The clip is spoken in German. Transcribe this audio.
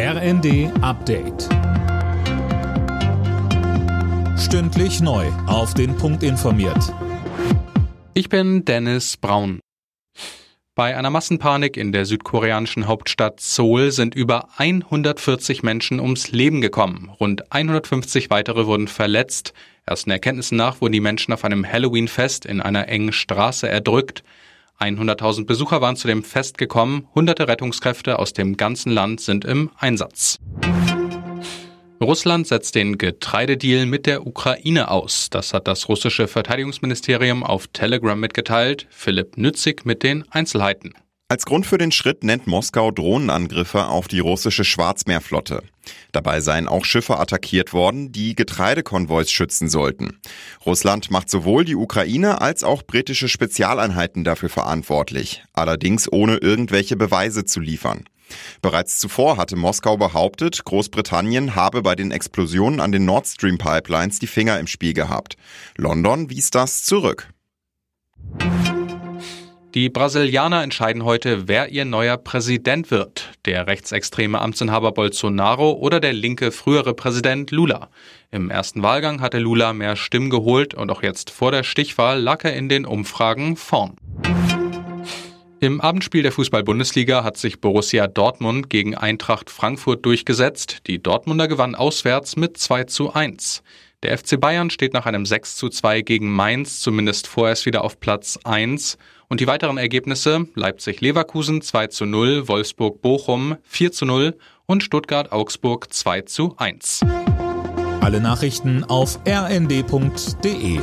RND Update. Stündlich neu. Auf den Punkt informiert. Ich bin Dennis Braun. Bei einer Massenpanik in der südkoreanischen Hauptstadt Seoul sind über 140 Menschen ums Leben gekommen. Rund 150 weitere wurden verletzt. Ersten Erkenntnissen nach wurden die Menschen auf einem Halloween-Fest in einer engen Straße erdrückt. 100.000 Besucher waren zu dem Fest gekommen. Hunderte Rettungskräfte aus dem ganzen Land sind im Einsatz. Russland setzt den Getreidedeal mit der Ukraine aus. Das hat das russische Verteidigungsministerium auf Telegram mitgeteilt. Philipp Nützig mit den Einzelheiten. Als Grund für den Schritt nennt Moskau Drohnenangriffe auf die russische Schwarzmeerflotte. Dabei seien auch Schiffe attackiert worden, die Getreidekonvois schützen sollten. Russland macht sowohl die Ukraine als auch britische Spezialeinheiten dafür verantwortlich, allerdings ohne irgendwelche Beweise zu liefern. Bereits zuvor hatte Moskau behauptet, Großbritannien habe bei den Explosionen an den Nord Stream Pipelines die Finger im Spiel gehabt. London wies das zurück. Die Brasilianer entscheiden heute, wer ihr neuer Präsident wird. Der rechtsextreme Amtsinhaber Bolsonaro oder der linke frühere Präsident Lula. Im ersten Wahlgang hatte Lula mehr Stimmen geholt und auch jetzt vor der Stichwahl lag er in den Umfragen vorn. Im Abendspiel der Fußball-Bundesliga hat sich Borussia Dortmund gegen Eintracht Frankfurt durchgesetzt. Die Dortmunder gewannen auswärts mit 2 zu 1. Der FC Bayern steht nach einem 6 zu 2 gegen Mainz zumindest vorerst wieder auf Platz 1. Und die weiteren Ergebnisse Leipzig-Leverkusen 2 zu 0, Wolfsburg-Bochum 4 zu 0 und Stuttgart-Augsburg 2 zu 1. Alle Nachrichten auf rnd.de